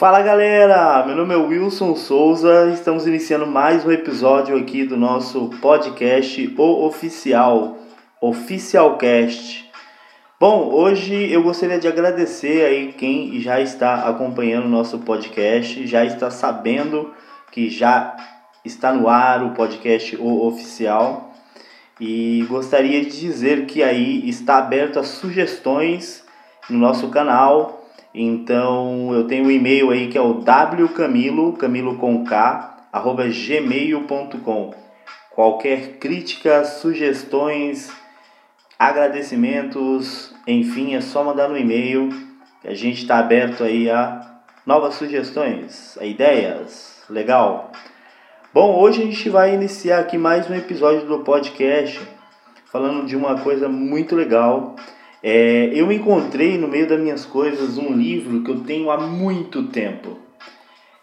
Fala galera, meu nome é Wilson Souza, estamos iniciando mais um episódio aqui do nosso podcast O Oficial, Oficialcast. Bom, hoje eu gostaria de agradecer aí quem já está acompanhando o nosso podcast, já está sabendo que já está no ar o podcast O Oficial. E gostaria de dizer que aí está aberto as sugestões no nosso canal então eu tenho um e-mail aí que é o wcamilo, camilo com k, arroba gmail.com. Qualquer crítica, sugestões, agradecimentos, enfim, é só mandar no e-mail que a gente está aberto aí a novas sugestões, a ideias. Legal? Bom, hoje a gente vai iniciar aqui mais um episódio do podcast falando de uma coisa muito legal é, eu encontrei no meio das minhas coisas um livro que eu tenho há muito tempo.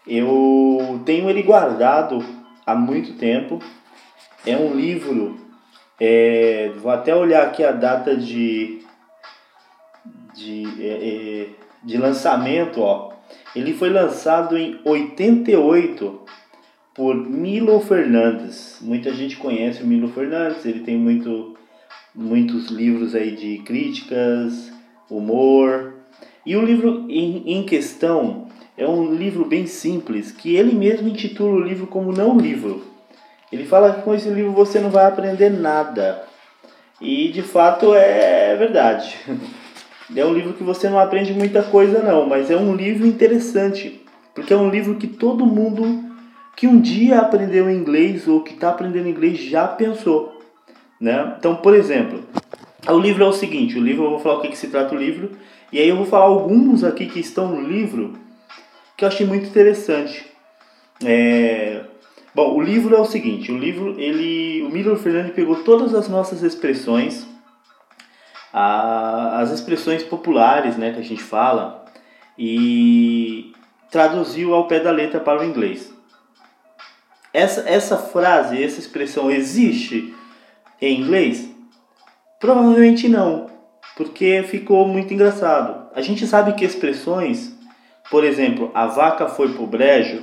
Eu tenho ele guardado há muito tempo. É um livro, é, vou até olhar aqui a data de, de, é, é de lançamento. Ó. Ele foi lançado em 88 por Milo Fernandes. Muita gente conhece o Milo Fernandes, ele tem muito muitos livros aí de críticas, humor. E o livro em, em questão é um livro bem simples, que ele mesmo intitula o livro como não livro. Ele fala que com esse livro você não vai aprender nada. E de fato é verdade. É um livro que você não aprende muita coisa não, mas é um livro interessante, porque é um livro que todo mundo que um dia aprendeu inglês ou que está aprendendo inglês já pensou. Né? Então, por exemplo, o livro é o seguinte: o livro, eu vou falar o que, que se trata o livro, e aí eu vou falar alguns aqui que estão no livro que eu achei muito interessante. É, bom, o livro é o seguinte: o livro, ele, o Miller Fernandes pegou todas as nossas expressões, a, as expressões populares, né, que a gente fala, e traduziu ao pé da letra para o inglês. Essa, essa frase, essa expressão existe em inglês? Provavelmente não, porque ficou muito engraçado. A gente sabe que expressões, por exemplo, a vaca foi pro brejo,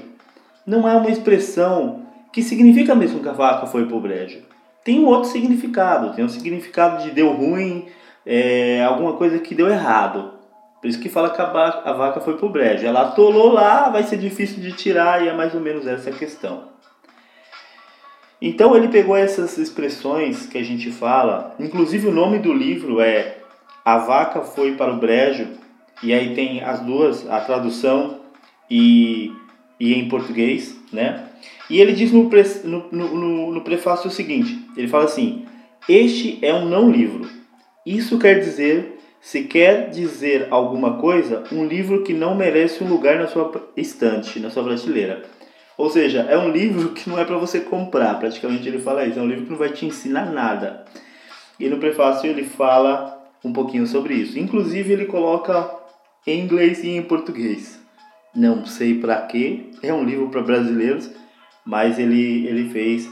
não é uma expressão que significa mesmo que a vaca foi pro brejo. Tem um outro significado, tem um significado de deu ruim, é, alguma coisa que deu errado. Por isso que fala que a vaca, a vaca foi pro brejo. Ela atolou lá, vai ser difícil de tirar e é mais ou menos essa a questão. Então ele pegou essas expressões que a gente fala, inclusive o nome do livro é A Vaca Foi para o Brejo, e aí tem as duas, a tradução e, e em português, né? E ele diz no, pre, no, no, no prefácio o seguinte: ele fala assim, este é um não livro. Isso quer dizer, se quer dizer alguma coisa, um livro que não merece um lugar na sua estante, na sua prateleira. Ou seja, é um livro que não é para você comprar, praticamente ele fala isso, é um livro que não vai te ensinar nada. E no prefácio ele fala um pouquinho sobre isso. Inclusive ele coloca em inglês e em português. Não sei para quê, é um livro para brasileiros, mas ele, ele fez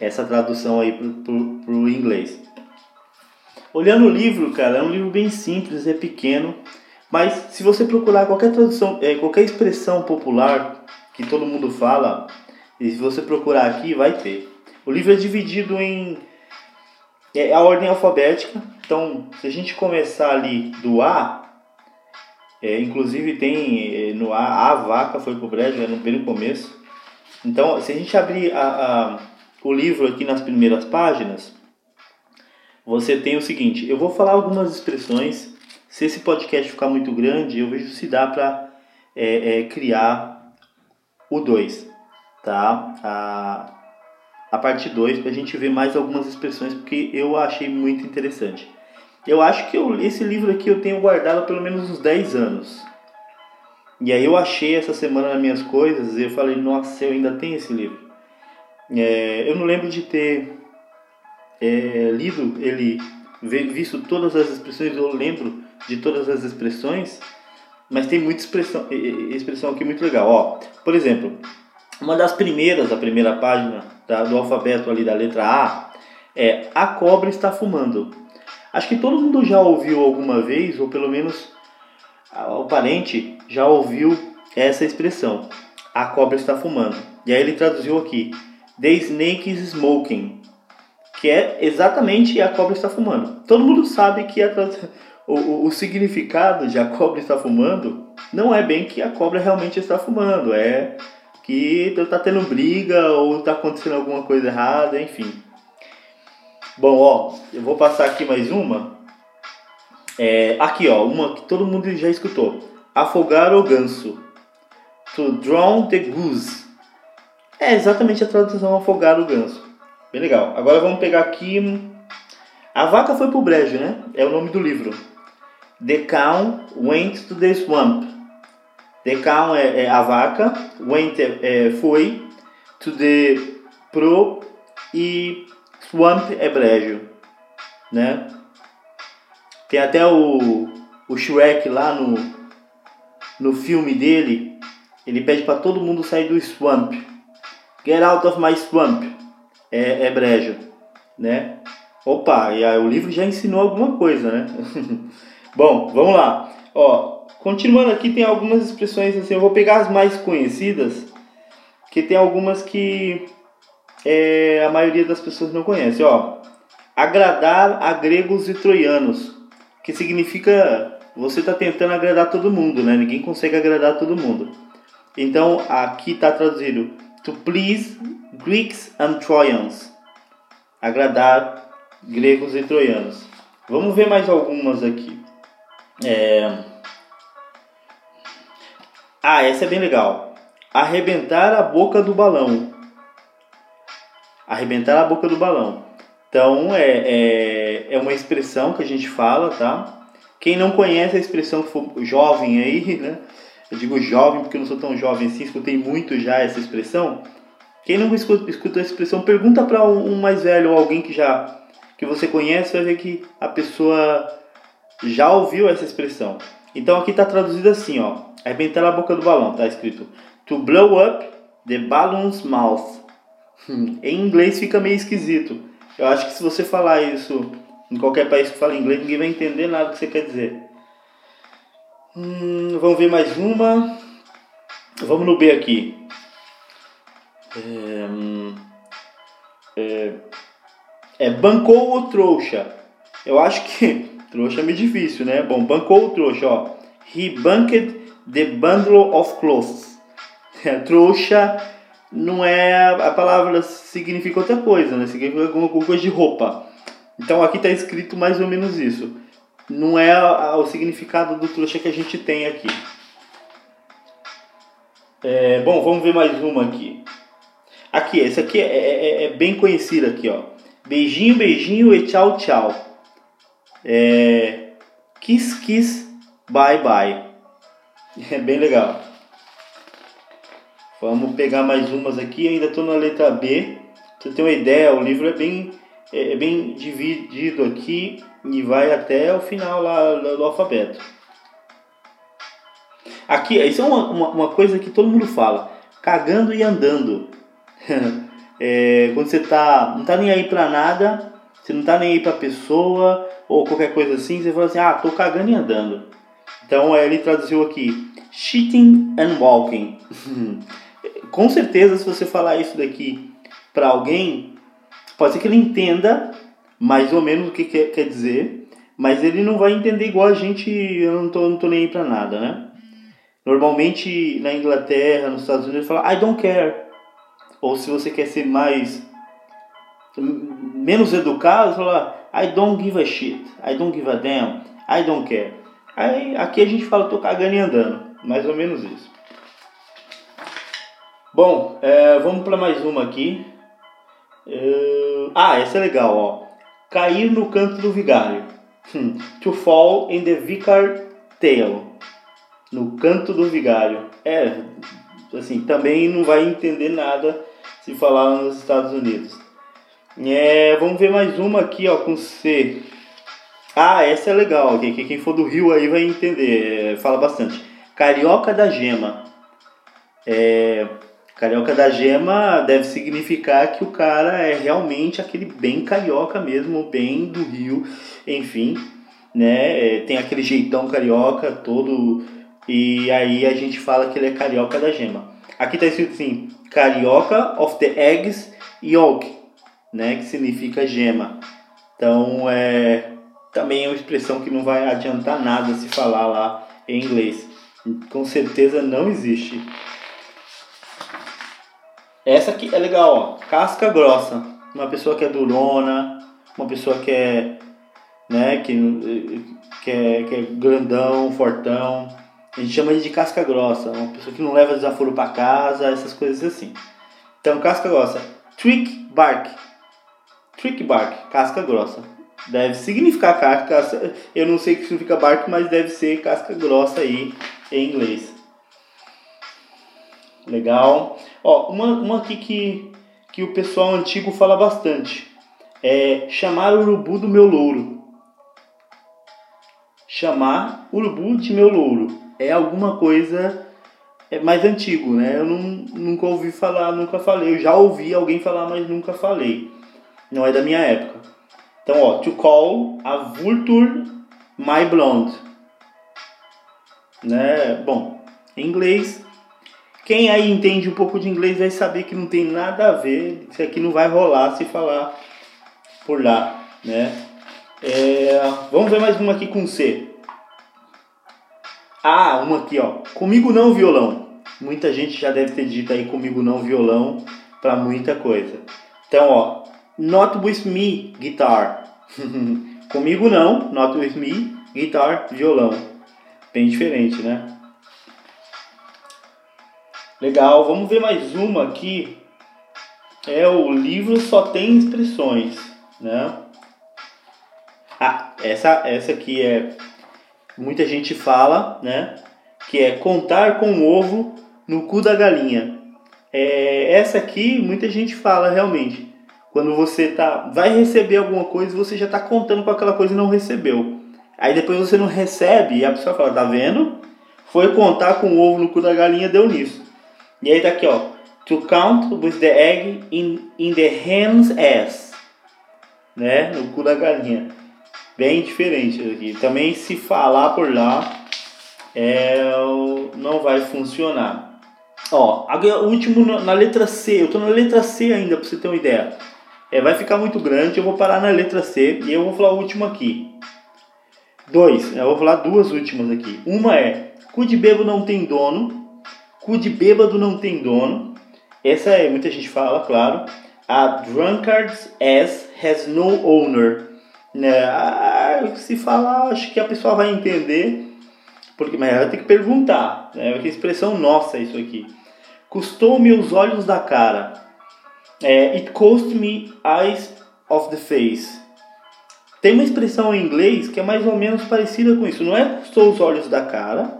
essa tradução aí para o inglês. Olhando o livro, cara, é um livro bem simples, é pequeno, mas se você procurar qualquer tradução, é, qualquer expressão popular que todo mundo fala, e se você procurar aqui, vai ter. O livro é dividido em é a ordem alfabética. Então, se a gente começar ali do A, é, inclusive tem é, no A, a vaca foi pro brejo, é no bem no começo. Então, se a gente abrir a, a, o livro aqui nas primeiras páginas, você tem o seguinte: eu vou falar algumas expressões. Se esse podcast ficar muito grande, eu vejo se dá para é, é, criar o 2, tá? A, a parte 2 para a gente ver mais algumas expressões porque eu achei muito interessante. Eu acho que eu, esse livro aqui eu tenho guardado há pelo menos uns 10 anos. E aí eu achei essa semana nas minhas coisas e eu falei, nossa, eu ainda tenho esse livro. É, eu não lembro de ter é, lido ele, visto todas as expressões, eu lembro de todas as expressões, mas tem muita expressão, expressão aqui muito legal. Ó, por exemplo, uma das primeiras, a primeira página da, do alfabeto ali da letra A é A cobra está fumando. Acho que todo mundo já ouviu alguma vez, ou pelo menos o parente já ouviu essa expressão. A cobra está fumando. E aí ele traduziu aqui: The snake is smoking. Que é exatamente a cobra está fumando. Todo mundo sabe que a, o, o, o significado de a cobra está fumando não é bem que a cobra realmente está fumando, é que está tendo briga ou está acontecendo alguma coisa errada, enfim. Bom, ó, eu vou passar aqui mais uma. É, aqui, ó, uma que todo mundo já escutou. Afogar o ganso. To drown the goose. É exatamente a tradução afogar o ganso. Bem legal. Agora vamos pegar aqui. A vaca foi pro brejo, né? É o nome do livro. The cow went to the swamp. The cow é, é a vaca, went é, é, foi, to the pro e swamp é brejo, né? Tem até o, o Shrek lá no, no filme dele, ele pede para todo mundo sair do swamp. Get out of my swamp. É, é brejo, né? Opa, e aí o livro já ensinou alguma coisa, né? Bom, vamos lá. Ó, Continuando aqui, tem algumas expressões assim, eu vou pegar as mais conhecidas, que tem algumas que é, a maioria das pessoas não conhece. Ó, agradar a gregos e troianos, que significa você está tentando agradar todo mundo, né? Ninguém consegue agradar todo mundo. Então aqui está traduzido to please Greeks and Trojans, agradar gregos e troianos. Vamos ver mais algumas aqui. É, ah, essa é bem legal. Arrebentar a boca do balão. Arrebentar a boca do balão. Então, é, é, é uma expressão que a gente fala, tá? Quem não conhece a expressão jovem aí, né? Eu digo jovem porque eu não sou tão jovem assim, escutei muito já essa expressão. Quem não escuta, escuta a expressão, pergunta para um, um mais velho ou alguém que já que você conhece, vai ver que a pessoa já ouviu essa expressão. Então aqui está traduzido assim, ó. Arrebentar a boca do balão, tá escrito To blow up the balloon's mouth. em inglês fica meio esquisito. Eu acho que se você falar isso em qualquer país que fala inglês, ninguém vai entender nada que você quer dizer. Hum, vamos ver mais uma. Vamos no B aqui. É, hum, é, é bancou o trouxa. Eu acho que trouxa é meio difícil, né? Bom, bancou o trouxa, ó. He banked The Bundle of Clothes. É, trouxa não é a palavra significa outra coisa, né? Significa alguma coisa de roupa. Então aqui está escrito mais ou menos isso. Não é o significado do trouxa que a gente tem aqui. É, bom, vamos ver mais uma aqui. Aqui, essa aqui é, é, é, é bem conhecida aqui, ó. Beijinho, beijinho e tchau, tchau. É, kiss, kiss, bye, bye. É bem legal. Vamos pegar mais umas aqui. Ainda estou na letra B. Você ter uma ideia, o livro é bem, é, é bem dividido aqui e vai até o final lá do alfabeto. Aqui, isso é uma, uma, uma coisa que todo mundo fala. Cagando e andando. é, quando você tá, não tá nem aí pra nada, você não tá nem aí pra pessoa ou qualquer coisa assim, você fala assim, ah, tô cagando e andando. Então ele traduziu aqui shitting and walking. Com certeza, se você falar isso daqui para alguém, pode ser que ele entenda mais ou menos o que quer, quer dizer, mas ele não vai entender igual a gente. Eu não tô, não tô nem aí para nada, né? Normalmente na Inglaterra, nos Estados Unidos, fala I don't care. Ou se você quer ser mais menos educado, fala I don't give a shit, I don't give a damn, I don't care. Aí aqui a gente fala, tô cagando e andando. Mais ou menos isso. Bom, é, vamos para mais uma aqui. É, ah, essa é legal, ó. Cair no canto do vigário. to fall in the vicar tail. No canto do vigário. É, assim, também não vai entender nada se falar nos Estados Unidos. É, vamos ver mais uma aqui, ó, com C. Ah, essa é legal, que quem for do Rio aí vai entender, é, fala bastante. Carioca da Gema. É, carioca da Gema deve significar que o cara é realmente aquele bem carioca mesmo, bem do Rio, enfim, né? É, tem aquele jeitão carioca todo E aí a gente fala que ele é carioca da gema. Aqui está escrito assim, carioca of the eggs yolk, né, que significa gema. Então é também é uma expressão que não vai adiantar nada se falar lá em inglês. Com certeza não existe. Essa aqui é legal, ó. Casca grossa. Uma pessoa que é durona, uma pessoa que é, né, que, que, é, que é grandão, fortão. A gente chama de casca grossa. Uma pessoa que não leva desaforo para casa, essas coisas assim. Então, casca grossa. Trick bark. Trick bark, casca grossa. Deve significar casca. Eu não sei o que significa bark, mas deve ser casca grossa aí em inglês. Legal. Ó, uma, uma aqui que, que o pessoal antigo fala bastante. É chamar o urubu do meu louro. Chamar urubu de meu louro. É alguma coisa é mais antigo, né? Eu não, nunca ouvi falar, nunca falei. Eu já ouvi alguém falar, mas nunca falei. Não é da minha época. Então, ó, to call a vulture my blonde. Né? Bom, em inglês, quem aí entende um pouco de inglês vai saber que não tem nada a ver. Isso aqui não vai rolar se falar por lá, né? É, vamos ver mais uma aqui com C. Ah, uma aqui, ó. Comigo não violão. Muita gente já deve ter dito aí comigo não violão para muita coisa. Então, ó, not with me guitar. comigo não, not with me guitar violão. Bem diferente, né? Legal, vamos ver mais uma aqui. É o livro só tem expressões, né? Ah, essa essa aqui é muita gente fala, né? Que é contar com o ovo no cu da galinha. É, essa aqui muita gente fala realmente. Quando você tá, vai receber alguma coisa, você já está contando com aquela coisa e não recebeu. Aí depois você não recebe e a pessoa fala, tá vendo? Foi contar com o ovo no cu da galinha, deu nisso. E aí tá aqui, ó. To count with the egg in, in the hen's ass. Né? No cu da galinha. Bem diferente aqui. Também se falar por lá, é, não vai funcionar. Ó, o último na letra C. Eu tô na letra C ainda, pra você ter uma ideia. É, vai ficar muito grande, eu vou parar na letra C e eu vou falar o último aqui. Dois, eu vou falar duas últimas aqui. Uma é, cu de bêbado não tem dono. Cu de bêbado não tem dono. Essa é, muita gente fala, claro. A drunkard's ass has no owner. Né? Se falar, acho que a pessoa vai entender. Porque, mas ela tem que perguntar. Né? É uma expressão nossa isso aqui. Custou-me os olhos da cara. É, it cost me eyes of the face. Tem uma expressão em inglês que é mais ou menos parecida com isso. Não é custou os olhos da cara,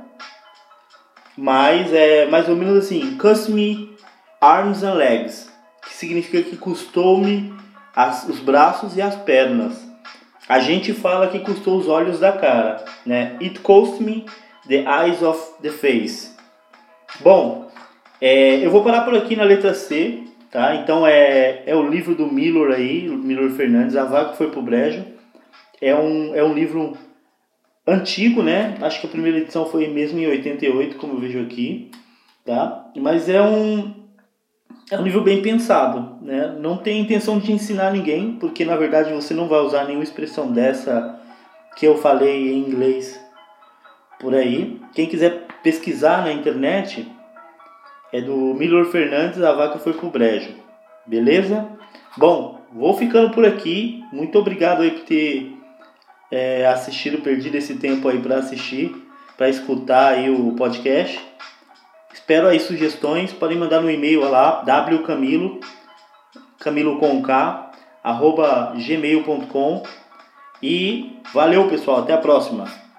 mas é mais ou menos assim: cost me arms and legs, que significa que custou-me os braços e as pernas. A gente fala que custou os olhos da cara, né? It cost me the eyes of the face. Bom, é, eu vou parar por aqui na letra C, tá? Então é, é o livro do Miller aí, Miller Fernandes, A Vaca Foi Pro Brejo. É um, é um livro antigo, né? Acho que a primeira edição foi mesmo em 88, como eu vejo aqui, tá? Mas é um, é um livro bem pensado, né? Não tem intenção de ensinar ninguém, porque na verdade você não vai usar nenhuma expressão dessa que eu falei em inglês por aí. Quem quiser pesquisar na internet é do Miller Fernandes, A Vaca Foi Pro Brejo. Beleza? Bom, vou ficando por aqui. Muito obrigado aí por ter é, assistido, perdido esse tempo aí para assistir, para escutar aí o podcast. Espero aí sugestões, podem mandar no e-mail lá, wcamilo, camilo com K, arroba gmail.com e valeu pessoal, até a próxima!